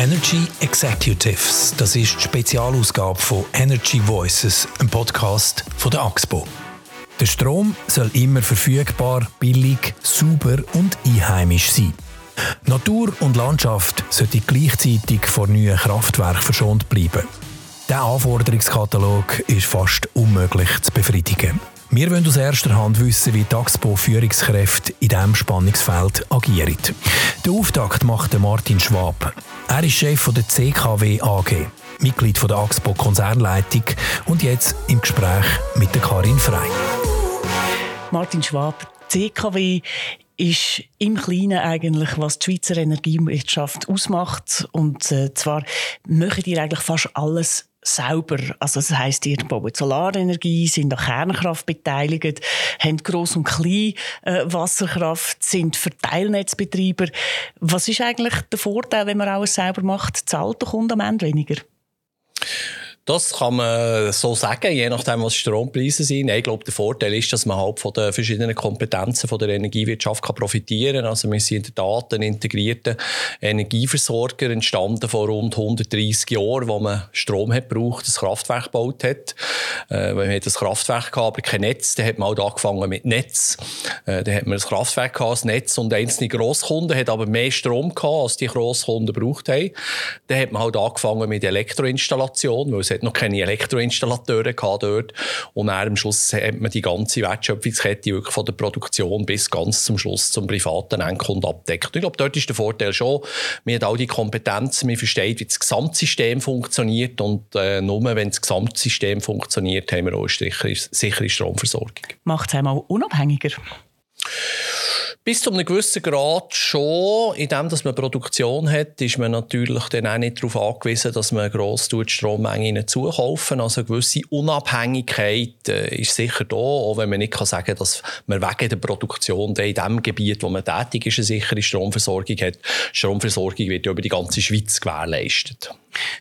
Energy Executives, das ist die Spezialausgabe von Energy Voices, einem Podcast von der AXPO. Der Strom soll immer verfügbar, billig, sauber und einheimisch sein. Natur und Landschaft sollten gleichzeitig vor neuen Kraftwerken verschont bleiben. Der Anforderungskatalog ist fast unmöglich zu befriedigen. Wir wollen aus erster Hand wissen, wie die Axpo-Führungskräfte in diesem Spannungsfeld agieren. Den Auftakt macht Martin Schwab. Er ist Chef der CKW AG, Mitglied der Axpo Konzernleitung und jetzt im Gespräch mit der Karin Frey. Martin Schwab, CKW ist im Kleinen eigentlich, was die Schweizer Energiewirtschaft ausmacht. Und äh, zwar machen die eigentlich fast alles selber. Also das heisst, ihr baut Solarenergie, sind an Kernkraft beteiligt, haben Gross- und Klein äh, Wasserkraft, sind Verteilnetzbetreiber. Was ist eigentlich der Vorteil, wenn man alles selber macht? Zahlt der Kunde am Ende weniger? Das kann man so sagen, je nachdem, was Strompreise sind. Ich glaube, der Vorteil ist, dass man halt von den verschiedenen Kompetenzen von der Energiewirtschaft kann profitieren kann. Also wir sind in der Tat ein integrierter Energieversorger, entstanden vor rund 130 Jahren, wo man Strom hat gebraucht, das Kraftwerk gebaut hat. Äh, wir hatten das Kraftwerk gehabt, aber kein Netz. Dann hat man halt angefangen mit Netz. Äh, dann hat man das Kraftwerk gehabt, das Netz und einzelne Grosskunden hat aber mehr Strom gehabt, als die Grosskunden gebraucht haben. Dann hat man halt angefangen mit Elektroinstallation, weil es hat noch keine Elektroinstallateure gehabt dort. Und dann am Schluss hat man die ganze Wertschöpfungskette wirklich von der Produktion bis ganz zum Schluss zum privaten Endkunden abdeckt. Ich glaube, dort ist der Vorteil schon, man hat all die Kompetenzen, man versteht, wie das Gesamtsystem funktioniert und äh, nur wenn das Gesamtsystem funktioniert, haben wir auch eine sichere Stromversorgung. Macht es einmal unabhängiger? Bis zu einem gewissen Grad schon. In dem, dass man Produktion hat, ist man natürlich dann auch nicht darauf angewiesen, dass man gross die Strommengen zukaufen Also eine gewisse Unabhängigkeit äh, ist sicher da, auch wenn man nicht kann sagen kann, dass man wegen der Produktion in dem Gebiet, wo man tätig ist, eine sichere Stromversorgung hat. Stromversorgung wird ja über die ganze Schweiz gewährleistet.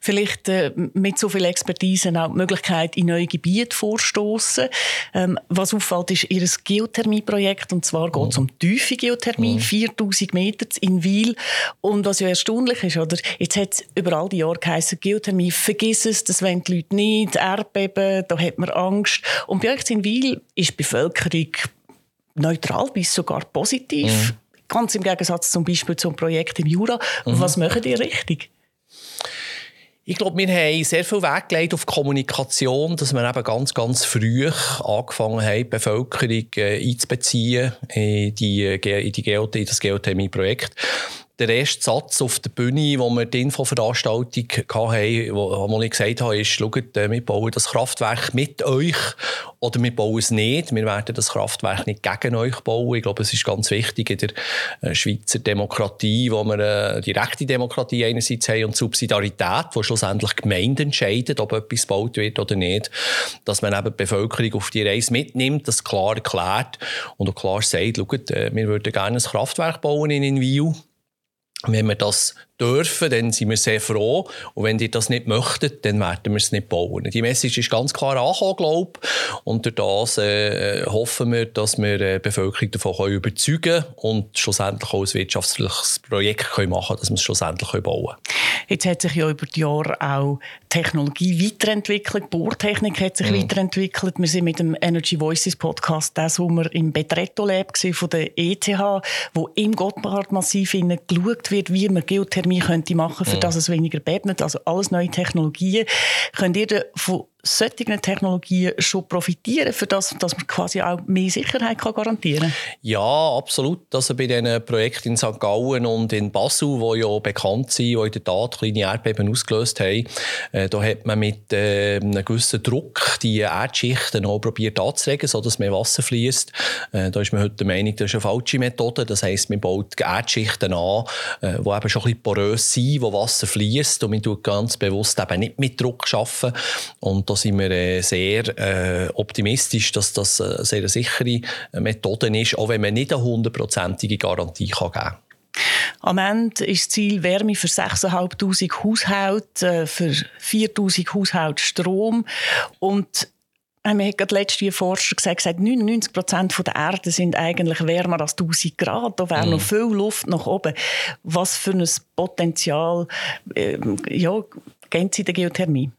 Vielleicht äh, mit so viel Expertise auch die Möglichkeit, in neue Gebiete vorstoßen. Ähm, was auffällt, ist Ihr Geothermieprojekt, und zwar geht es um tiefe Geothermie, mhm. 4000 Meter in Wiel. Und was ja erstaunlich ist, oder, jetzt hat es über all die Jahre geheißen, Geothermie, vergiss es, das wollen die Leute nicht, Erdbeben, da hat man Angst. Und bei euch in Wiel ist die Bevölkerung neutral bis sogar positiv. Mhm. Ganz im Gegensatz zum Beispiel zum Projekt im Jura. Mhm. Was machen die richtig? Ich glaube, wir haben sehr viel Wert gelegt auf Kommunikation, dass wir eben ganz, ganz früh angefangen haben, die Bevölkerung äh, einzubeziehen in, die, äh, in, die Geoth in das Geothermie-Projekt der erste Satz auf der Bühne, wo wir die Infoveranstaltung hatten, wo, wo ich gesagt habe, ist, schaut, äh, wir bauen das Kraftwerk mit euch oder wir bauen es nicht. Wir werden das Kraftwerk nicht gegen euch bauen. Ich glaube, es ist ganz wichtig in der äh, Schweizer Demokratie, wo wir eine äh, direkte Demokratie einerseits haben und Subsidiarität, wo schlussendlich Gemeinden entscheiden, ob etwas gebaut wird oder nicht, dass man eben die Bevölkerung auf die Reise mitnimmt, das klar erklärt und auch klar sagt, schaut, wir würden gerne ein Kraftwerk bauen in Inwil wenn wir das dürfen, dann sind wir sehr froh. Und wenn die das nicht möchten, dann werden wir es nicht bauen. Die Message ist ganz klar angekommen, glaube ich. Und durch das äh, hoffen wir, dass wir die äh, Bevölkerung davon überzeugen können und schlussendlich auch ein wirtschaftliches Projekt können machen können, dass wir es schlussendlich bauen können. Jetzt hat sich ja über die Jahre auch Technologie weiterentwickelt, die Bohrtechnik hat sich mhm. weiterentwickelt. Wir sind mit dem Energy Voices Podcast das Sommer im Betretto Lab von der ETH, wo im Gotthard-Massiv geschaut wird, wie man Geothermie Chemie könnte machen, für mhm. dass es weniger bebnet. Also alles neue Technologien. Könnt ihr von solchen Technologien schon profitieren, für das, dass man quasi auch mehr Sicherheit kann garantieren kann? Ja, absolut. Also bei diesen Projekten in St. Gallen und in Basel, die ja bekannt sind, die in der Tat kleine Erdbeben ausgelöst haben, äh, da hat man mit äh, einem gewissen Druck die Erdschichten auch probiert anzulegen, sodass mehr Wasser fließt. Äh, da ist man heute der Meinung, das ist eine falsche Methode. Das heisst, man baut Erdschichten an, äh, die eben schon ein bisschen porös sind, wo Wasser fließt und man tut ganz bewusst eben nicht mit Druck arbeiten. Und da sind wir äh, sehr äh, optimistisch, dass das eine sehr sichere Methode ist, auch wenn man nicht eine hundertprozentige Garantie kann geben kann. Am Ende ist das Ziel Wärme für 6'500 Haushalte, äh, für 4'000 Haushalte Strom. Und wir haben gerade letzte Forscher gesagt, 99 Prozent der Erde sind eigentlich wärmer als 1000 Grad. Da wäre mm. noch viel Luft nach oben. Was für ein Potenzial äh, ja, geben Sie der Geothermie?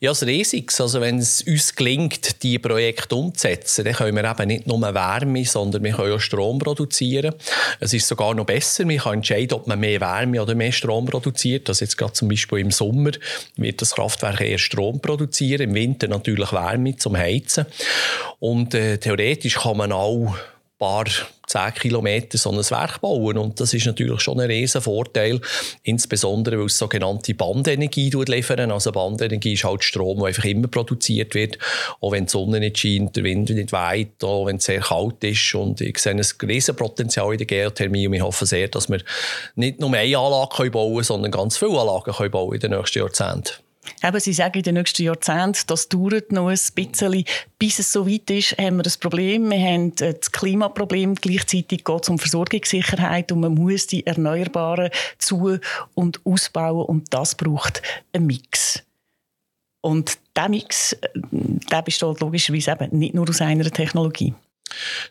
Ja, es riesiges. Also wenn es uns gelingt, diese Projekte umzusetzen, dann können wir eben nicht nur Wärme, sondern wir können auch Strom produzieren. Es ist sogar noch besser. Man kann entscheiden, ob man mehr Wärme oder mehr Strom produziert. Also jetzt gerade zum Beispiel im Sommer wird das Kraftwerk eher Strom produzieren, im Winter natürlich Wärme zum Heizen. Und äh, theoretisch kann man auch paar zehn Kilometer so ein Werk bauen. Und das ist natürlich schon ein riesen Vorteil, insbesondere weil es sogenannte Bandenergie liefern. Also Bandenergie ist halt Strom, der einfach immer produziert wird, auch wenn die Sonne nicht scheint, der Wind nicht weht, auch wenn es sehr kalt ist. Und ich sehe ein riesen Potenzial in der Geothermie und ich hoffe sehr, dass wir nicht nur eine Anlage bauen können, sondern ganz viele Anlagen bauen in den nächsten Jahrzehnten. Eben, Sie sagen, in den nächsten Jahrzehnten, das dauert noch ein bisschen. Bis es so weit ist, haben wir das Problem. Wir haben äh, das Klimaproblem. Gleichzeitig geht es um Versorgungssicherheit und man muss die Erneuerbaren zu- und ausbauen. Und das braucht einen Mix. Und dieser Mix äh, der besteht logischerweise eben nicht nur aus einer Technologie.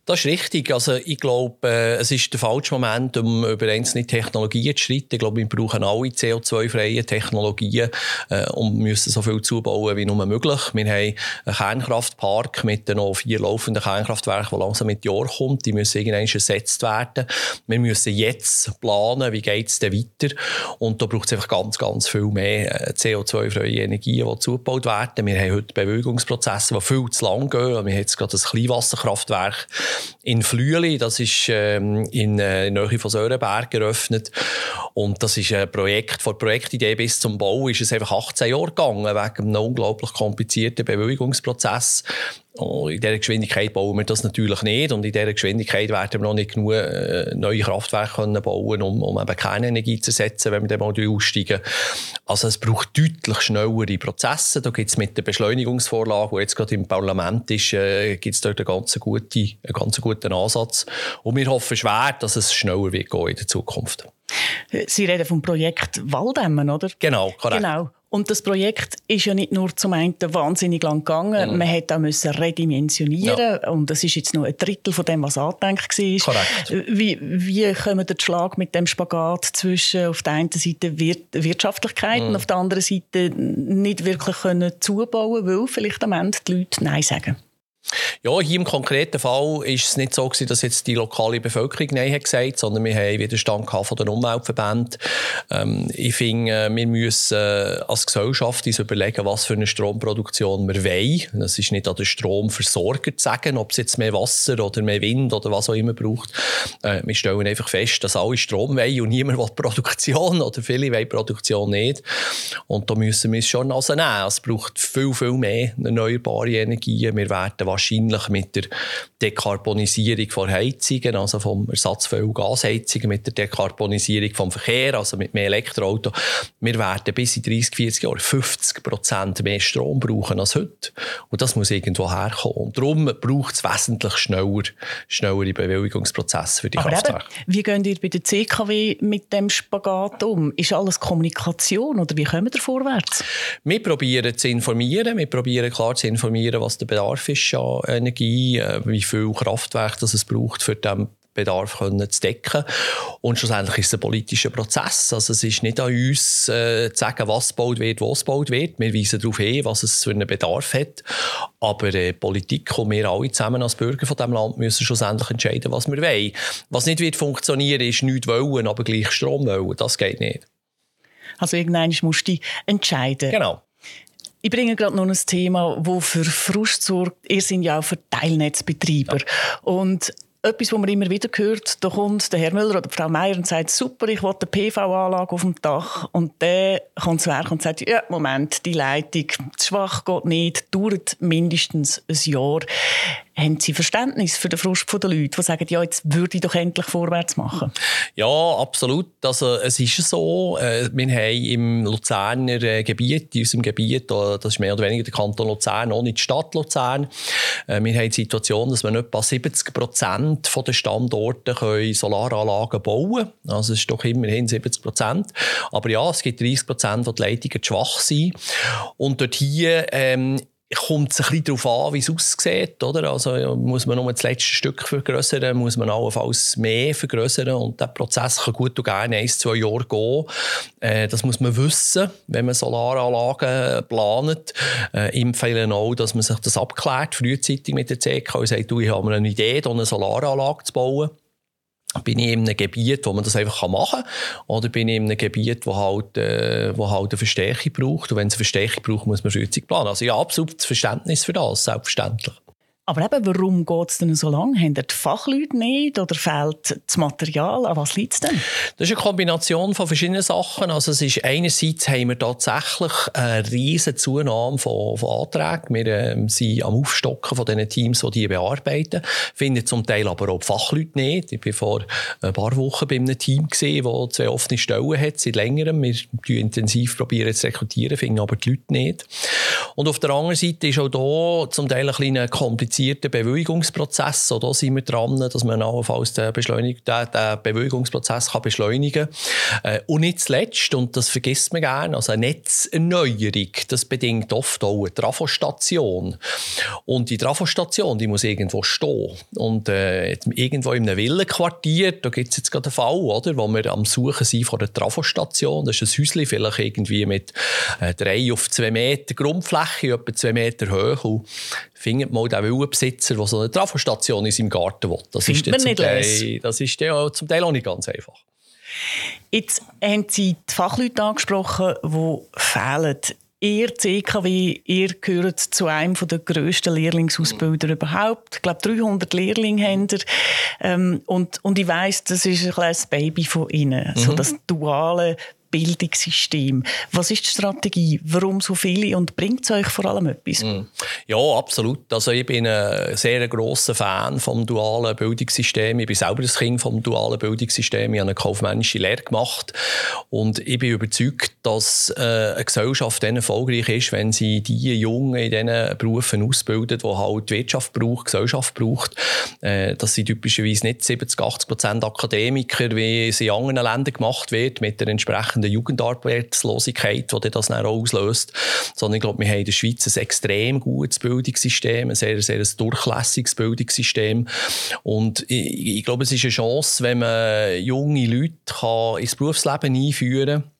Das ist richtig. Also ich glaube, äh, es ist der falsche Moment, um über einzelne Technologien zu schreiten. Ich glaube, wir brauchen alle CO2-freie Technologien äh, und müssen so viel zubauen wie nur möglich. Wir haben einen Kernkraftpark mit noch vier laufenden Kernkraftwerken, der langsam mit Jahr kommt. Die müssen irgendwann ersetzt werden. Wir müssen jetzt planen, wie geht es denn weiter. Und da braucht es einfach ganz, ganz viel mehr äh, CO2-freie Energien, die zugebaut werden. Wir haben heute Bewegungsprozesse, die viel zu lang gehen. Wir haben jetzt gerade ein Kleinwasserkraftwerk Kraftwerk in Flüeli. Das ist ähm, in, äh, in Nähe von Sörenberg eröffnet. Und das ist ein Projekt, von der Projektidee bis zum Bau ist es einfach 18 Jahre gegangen, wegen einem unglaublich komplizierten Bewilligungsprozess. Oh, in dieser Geschwindigkeit bauen wir das natürlich nicht und in dieser Geschwindigkeit werden wir noch nicht genug äh, neue Kraftwerke können bauen um, um eben keine Energie zu ersetzen, wenn wir dann mal aussteigen. Also es braucht deutlich schnellere Prozesse. Da gibt es mit der Beschleunigungsvorlage, die jetzt gerade im Parlament ist, äh, gibt es dort einen ganz, gute, einen ganz guten Ansatz. Und wir hoffen schwer, dass es schneller wird gehen in der Zukunft. Sie reden vom Projekt Waldämmen, oder? Genau, korrekt. Genau. Und das Projekt ist ja nicht nur zum einen wahnsinnig lang gegangen, mhm. man hat auch müssen redimensionieren ja. und das ist jetzt nur ein Drittel von dem, was angedenkt war. Korrekt. Wie, wie kommen der Schlag mit dem Spagat zwischen auf der einen Seite Wirtschaftlichkeit mhm. und auf der anderen Seite nicht wirklich können zubauen, weil vielleicht am Ende die Leute Nein sagen? Ja, hier im konkreten Fall ist es nicht so gewesen, dass jetzt die lokale Bevölkerung Nein hat gesagt, sondern wir haben Widerstand von den Umweltverbänden. Ähm, ich finde, äh, wir müssen äh, als Gesellschaft uns überlegen, was für eine Stromproduktion wir wollen. Es ist nicht an den Stromversorger zu sagen, ob es jetzt mehr Wasser oder mehr Wind oder was auch immer braucht. Äh, wir stellen einfach fest, dass alle Strom wollen und niemand will Produktion oder viele wollen Produktion nicht. Und da müssen wir es schon also nehmen. Es braucht viel, viel mehr erneuerbare Energien. Wir werden wahrscheinlich mit der Dekarbonisierung von Heizungen, also vom Ersatz von Gasheizungen, mit der Dekarbonisierung vom Verkehr, also mit mehr Elektroauto, wir werden bis in 30, 40 Jahren 50 Prozent mehr Strom brauchen als heute. Und das muss irgendwo herkommen. Und darum braucht es wesentlich schneller, schnellere Bewilligungsprozesse für die Aber Kraftwerke. Eben, wie geht ihr bei der CKW mit dem Spagat um? Ist alles Kommunikation oder wie kommen wir vorwärts? Wir probieren zu informieren, wir probieren klar zu informieren, was der Bedarf ist Energie, äh, wie viel Kraftwerk das es braucht, für den Bedarf können zu decken. Und schlussendlich ist es ein politischer Prozess. Also es ist nicht an uns äh, zu sagen, was gebaut wird, wo es gebaut wird. Wir weisen darauf hin, was es für einen Bedarf hat. Aber äh, Politik und wir alle zusammen als Bürger von diesem Land müssen schlussendlich entscheiden, was wir wollen. Was nicht wird funktionieren, ist nichts wollen, aber gleich Strom wollen. Das geht nicht. Also irgendwann musst du entscheiden. Genau. Ich bringe gerade noch ein Thema, das für Frust sorgt. Ihr seid ja auch für Teilnetzbetreiber. Ja. Und etwas, was man immer wieder hört, da kommt der Herr Müller oder Frau Meier und sagt, super, ich will eine PV-Anlage auf dem Dach. Und der kommt zu Werk und sagt, ja, Moment, die Leitung, zu schwach geht nicht, dauert mindestens ein Jahr. Haben Sie Verständnis für den Frust der Leute, die sagen, ja, jetzt würde ich doch endlich vorwärts machen? Ja, absolut. Also, es ist so, äh, wir haben im Luzerner äh, Gebiet, in unserem Gebiet, das ist mehr oder weniger der Kanton Luzern, auch nicht die Stadt Luzern, äh, wir haben die Situation, dass wir etwa 70 Prozent der Standorte Solaranlagen bauen können. Also, es ist doch immerhin 70 Prozent. Aber ja, es gibt 30 Prozent, wo die Leitungen schwach sind. Und dort hier ähm, kommt es ein bisschen darauf an, wie es aussieht. Oder? Also, muss man nur das letzte Stück vergrößern, muss man allenfalls mehr vergrößern und der Prozess kann gut und gerne ein, zwei Jahre gehen. Äh, das muss man wissen, wenn man Solaranlagen plant. Äh, empfehle auch, dass man sich das abklärt, frühzeitig mit der CK und sagt, du, ich habe eine Idee, eine Solaranlage zu bauen bin ich in einem Gebiet, wo man das einfach machen kann, oder bin ich in einem Gebiet, wo halt, äh, wo halt eine Verstärkung braucht. Und wenn es eine Verstärkung braucht, muss man frühzeitig planen. Also ja, absolut Verständnis für das, selbstverständlich. Aber eben, warum geht es denn so lange? Haben die Fachleute nicht oder fehlt das Material? An was liegt es denn? Das ist eine Kombination von verschiedenen Sachen. Also es ist, einerseits haben wir tatsächlich eine riesige Zunahme von, von Anträgen. Wir äh, sind am Aufstocken von den Teams, die die bearbeiten. Finden zum Teil aber auch die Fachleute nicht. Ich war vor ein paar Wochen bei einem Team, das zwei offene Stellen hat, seit längerem. Wir probieren intensiv zu rekrutieren, finden aber die Leute nicht. Und auf der anderen Seite ist auch hier zum Teil ein kleiner komplizierter Bewilligungsprozess. So, da sind wir dran, dass man allenfalls den, Beschleunig den, den Bewilligungsprozess kann beschleunigen kann. Äh, und nicht zuletzt, und das vergisst man gerne, also eine Netzerneuerung, das bedingt oft auch eine Trafostation. Und die Trafostation, die muss irgendwo stehen. Und äh, irgendwo in einem Villenquartier, da gibt es jetzt gerade einen Fall, oder, wo wir am Suchen sind von der Trafostation. Das ist ein Häuschen, vielleicht irgendwie mit äh, drei auf zwei Meter Grundfläche, etwa zwei Meter hoch. Und findet mal den Villenbesitzer, der so eine Trafostation in seinem Garten will. Das ist, man nicht Teil, das ist ja zum Teil auch nicht ganz einfach. Jetzt haben Sie die Fachleute angesprochen, die fehlen. Ihr CKW, ihr gehört zu einem der grössten Lehrlingsausbilder überhaupt. Ich glaube, 300 Lehrlinge haben ihr. Ähm, und, und ich weiss, das ist ein kleines Baby von Ihnen. Mhm. So das duale Bildungssystem. Was ist die Strategie? Warum so viele und bringt es euch vor allem etwas? Mm. Ja, absolut. Also ich bin ein sehr grosser Fan vom dualen Bildungssystem. Ich bin selber ein Kind vom dualen Bildungssystem. Ich habe eine kaufmännische Lehre gemacht und ich bin überzeugt, dass äh, eine Gesellschaft dann erfolgreich ist, wenn sie die Jungen in diesen Berufen ausbildet, die halt die Wirtschaft braucht, Gesellschaft braucht. Äh, dass sie typischerweise nicht 70, 80 Prozent Akademiker, wie es in anderen Ländern gemacht wird, mit der entsprechenden entsprechende Jugendarbeitslosigkeit, die das dann auch auslöst. Sondern ich glaube, wir haben in der Schweiz ein extrem gutes Bildungssystem, ein sehr, sehr durchlässiges Bildungssystem. Und ich, ich glaube, es ist eine Chance, wenn man junge Leute kann ins Berufsleben einführen kann,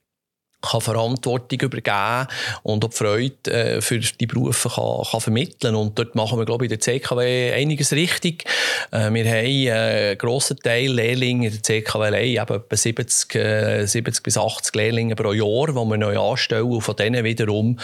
kann Verantwortung übergeben und auch die Freude äh, für die Berufe kann, kann vermitteln Und dort machen wir, glaube ich, in der CKW einiges richtig. Äh, wir haben einen äh, grossen Teil Lehrlinge in der CKW, eben etwa 70, äh, 70 bis 80 Lehrlinge pro Jahr, die wir neu anstellen. Und von denen wiederum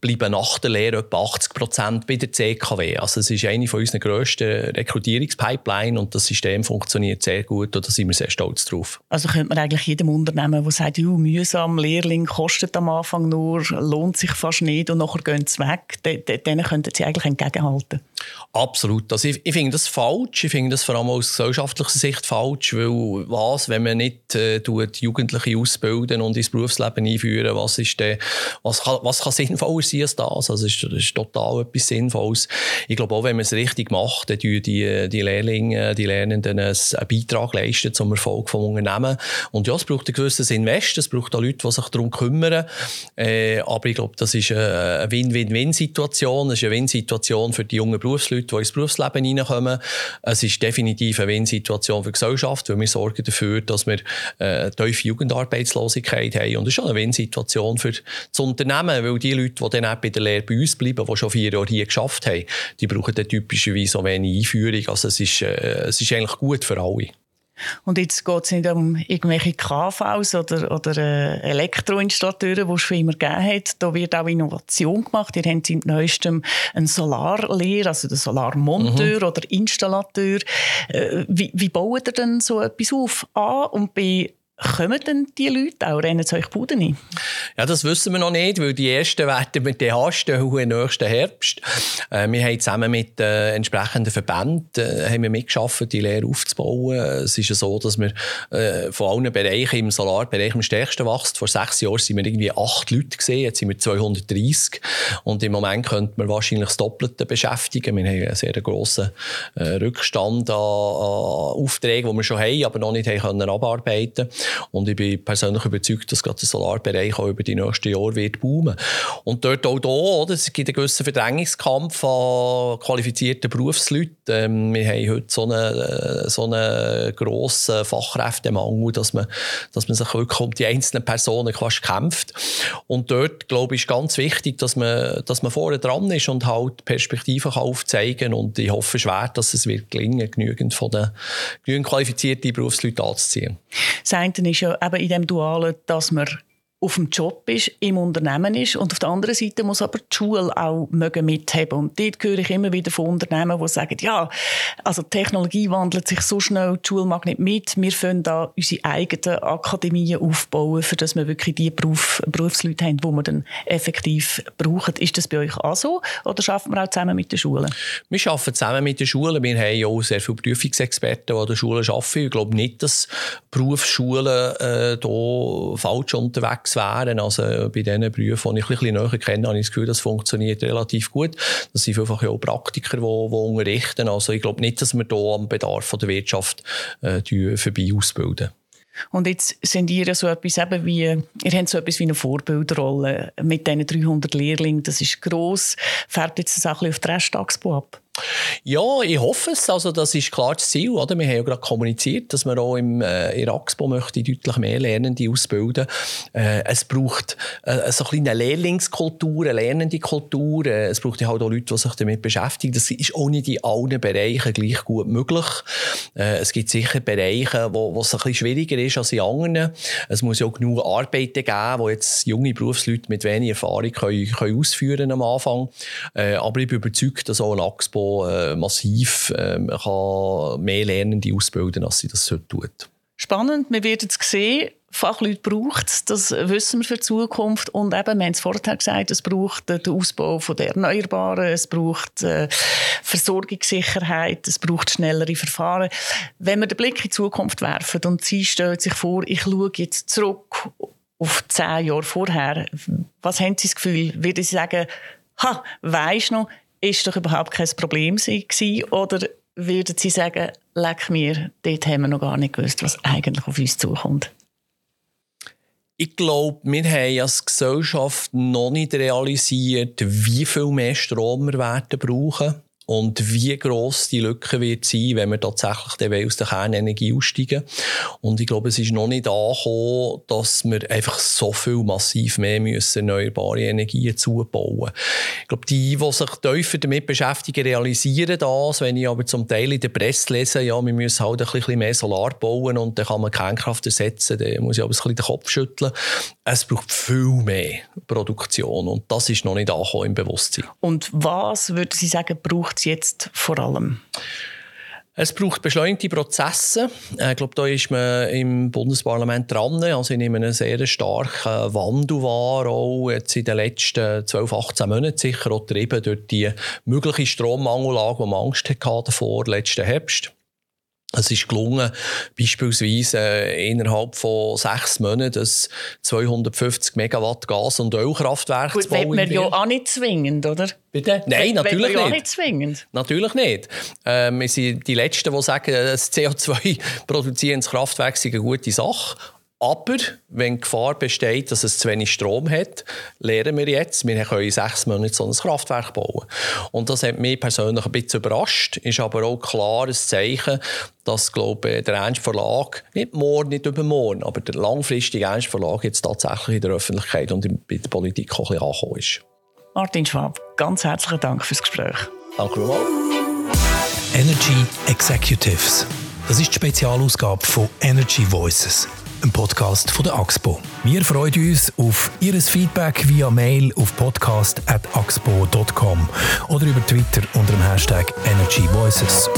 bleiben nach der Lehre etwa 80 Prozent bei der CKW. Also es ist eine von unseren grössten Rekrutierungspipeline und das System funktioniert sehr gut und da sind wir sehr stolz drauf. Also könnte man eigentlich jedem Unternehmen, das sagt, mühsam, Lehrling Lehrling kostet am Anfang nur, lohnt sich fast nicht und nachher gehen sie weg. Denen könnten sie eigentlich entgegenhalten. Absolut. Also ich, ich finde das falsch. Ich finde das vor allem aus gesellschaftlicher Sicht falsch, weil was, wenn man nicht äh, tut, Jugendliche ausbilden und ins Berufsleben einführen, was ist denn, was kann, was kann sinnvoller sein als das? Also ist, das ist total etwas Sinnvolles. Ich glaube auch, wenn man es richtig macht, dann tun die, die Lehrlinge, die Lernenden einen Beitrag leisten zum Erfolg des Unternehmens. Und ja, es braucht ein gewisses Invest, es braucht auch Leute, die sich darum kümmern. Äh, aber ich glaube, das ist eine Win-Win-Win-Situation. Es ist eine Win-Situation für die jungen Berufsleute, die ins Berufsleben hineinkommen. Es ist definitiv eine Win-Situation für die Gesellschaft, weil wir sorgen dafür, dass wir äh, tiefe Jugendarbeitslosigkeit haben. Und es ist schon eine Win-Situation für das Unternehmen, weil die Leute, die dann auch bei der Lehre bei uns bleiben, die schon vier Jahre hier geschafft haben, die brauchen dann typischerweise so wenig Einführung. Also es ist, äh, es ist eigentlich gut für alle. Und jetzt geht es nicht um irgendwelche KVs oder, oder äh, Elektroinstallateure, die es schon immer gegeben hat. Da wird auch Innovation gemacht. Ihr habt seit neuestem einen Solarlehrer, also den Solarmonteur mhm. oder Installateur. Äh, wie, wie baut ihr denn so etwas auf? A und B, Kommen denn die Leute auch? Rennen sie euch Buden ein? Ja, das wissen wir noch nicht, weil die ersten werden wir dann anstellen nächsten Herbst. Äh, wir haben zusammen mit äh, entsprechenden Verbänden äh, haben wir mitgeschafft, die Lehre aufzubauen. Es ist ja so, dass wir äh, von allen Bereichen im Solarbereich am stärksten wachsen. Vor sechs Jahren sind wir irgendwie acht Leute gesehen, jetzt sind wir 230. Und im Moment könnte man wahrscheinlich das Doppelte beschäftigen. Wir haben einen sehr grossen äh, Rückstand an, an Aufträgen, die wir schon haben, aber noch nicht haben können abarbeiten können. Und ich bin persönlich überzeugt, dass gerade der Solarbereich auch über die nächsten Jahre wird boomen. Und dort auch da, oder, es gibt einen gewissen Verdrängungskampf an qualifizierten Berufsleuten. Ähm, wir haben heute so einen, äh, so einen grossen Fachkräftemangel, dass man, dass man sich wirklich um die einzelnen Personen quasi kämpft. Und dort, glaube ich, ist ganz wichtig, dass man, dass man vorne dran ist und halt Perspektiven aufzeigen Und ich hoffe schwer, dass es wird gelingen, genügend von den genügend qualifizierten Berufsleuten anzuziehen. Das ist ja eben in dem Dualen, dass man auf dem Job ist, im Unternehmen ist. Und auf der anderen Seite muss aber die Schule auch mögen mithaben. Und dort höre ich immer wieder von Unternehmen, die sagen, ja, also die Technologie wandelt sich so schnell, die Schule mag nicht mit. Wir können da unsere eigenen Akademien aufbauen, für dass wir wirklich die Beruf, Berufsleute haben, die wir dann effektiv brauchen. Ist das bei euch auch so? Oder schaffen wir auch zusammen mit den Schulen? Wir arbeiten zusammen mit den Schulen. Wir haben ja auch sehr viele Prüfungsexperten, die an den Schulen arbeiten. Ich glaube nicht, dass Berufsschulen äh, da falsch unterwegs wären. Also bei diesen Berufen, die ich ein bisschen näher kenne, habe ich das Gefühl, das funktioniert relativ gut. Das sind einfach auch Praktiker, die, die unterrichten. Also ich glaube nicht, dass wir hier am Bedarf der Wirtschaft äh, vorbei ausbilden. Und jetzt sind ihr so etwas eben wie, ihr habt so etwas wie eine Vorbildrolle mit diesen 300 Lehrlingen. Das ist gross. Färbt jetzt das auch ein bisschen auf die Restagspo ab? Ja, ich hoffe es. Also das ist klar das Ziel. Oder? Wir haben ja gerade kommuniziert, dass wir auch im äh, in möchte deutlich mehr Lernende ausbilden. Äh, es braucht äh, so eine Lehrlingskultur, eine lernende Kultur. Äh, es braucht halt auch Leute, die sich damit beschäftigen. Das ist auch nicht in allen Bereichen gleich gut möglich. Äh, es gibt sicher Bereiche, wo, es ein bisschen schwieriger ist als in anderen. Es muss ja auch genug Arbeiten geben, wo jetzt junge Berufsleute mit wenig Erfahrung können, können ausführen am Anfang. Äh, aber ich bin überzeugt, dass auch ein Axpo äh, massiv äh, kann mehr Lernende ausbilden als sie das heute tut. Spannend, wir werden es sehen. Fachleute braucht es, das wissen wir für die Zukunft. Und eben, wir haben es vorher gesagt, es braucht den Ausbau von der Erneuerbaren, es braucht äh, Versorgungssicherheit, es braucht schnellere Verfahren. Wenn wir den Blick in die Zukunft werfen und sie stellt sich vor, ich schaue jetzt zurück auf zehn Jahre vorher, was haben Sie das Gefühl? Würden Sie sagen, ha, weisst noch, ist doch überhaupt kein Problem gewesen? Oder würden Sie sagen, leck mir, dort haben wir noch gar nicht gewusst, was eigentlich auf uns zukommt? Ich glaube, wir haben als Gesellschaft noch nicht realisiert, wie viel mehr Strom wir werden brauchen und wie groß die Lücke wird sein, wenn wir tatsächlich aus der Kernenergie aussteigen. Und ich glaube, es ist noch nicht angekommen, dass wir einfach so viel massiv mehr müssen erneuerbare Energien zubauen. Ich glaube, die, die sich tiefer damit beschäftigen, realisieren das. Wenn ich aber zum Teil in der Presse lese, ja, wir müssen halt ein bisschen mehr Solar bauen und dann kann man Kernkraft ersetzen, dann muss ich aber ein bisschen den Kopf schütteln. Es braucht viel mehr Produktion und das ist noch nicht angekommen im Bewusstsein. Und was, würden Sie sagen, braucht es jetzt vor allem? Es braucht beschleunigte Prozesse. Äh, ich glaube, da ist man im Bundesparlament dran. Also ich nehme einen sehr starken Wandel wahr, auch jetzt in den letzten 12, 18 Monaten sicher, auch getrieben durch die mögliche Strommangellage, die man Angst hatte davor, letzten Herbst. Es ist gelungen, beispielsweise äh, innerhalb von sechs Monaten ein 250 Megawatt Gas- und Ölkraftwerk Gut, zu bauen. Gut, ja auch nicht zwingend, oder? Bitte? Nein, natürlich nicht. Ja nicht zwingend. Natürlich nicht. Ähm, wir sind die Letzten, die sagen, das CO2 produzierendes Kraftwerk sei eine gute Sache. Aber wenn die Gefahr besteht, dass es zu wenig Strom hat, lernen wir jetzt, wir können sechs Monate so ein Kraftwerk bauen. Und das hat mich persönlich ein bisschen überrascht, ist aber auch klar ein Zeichen, dass glaube der Ernst Verlag, nicht morgen, nicht übermorgen, aber der langfristige Ernst Verlag jetzt tatsächlich in der Öffentlichkeit und in der Politik auch ein bisschen angekommen ist. Martin Schwab, ganz herzlichen Dank fürs Gespräch. Danke vielmals. Energy Executives. Das ist die Spezialausgabe von Energy Voices ein Podcast von der AXPO. Wir freuen uns auf Ihr Feedback via Mail auf podcast.axpo.com oder über Twitter unter dem Hashtag Energy Voices.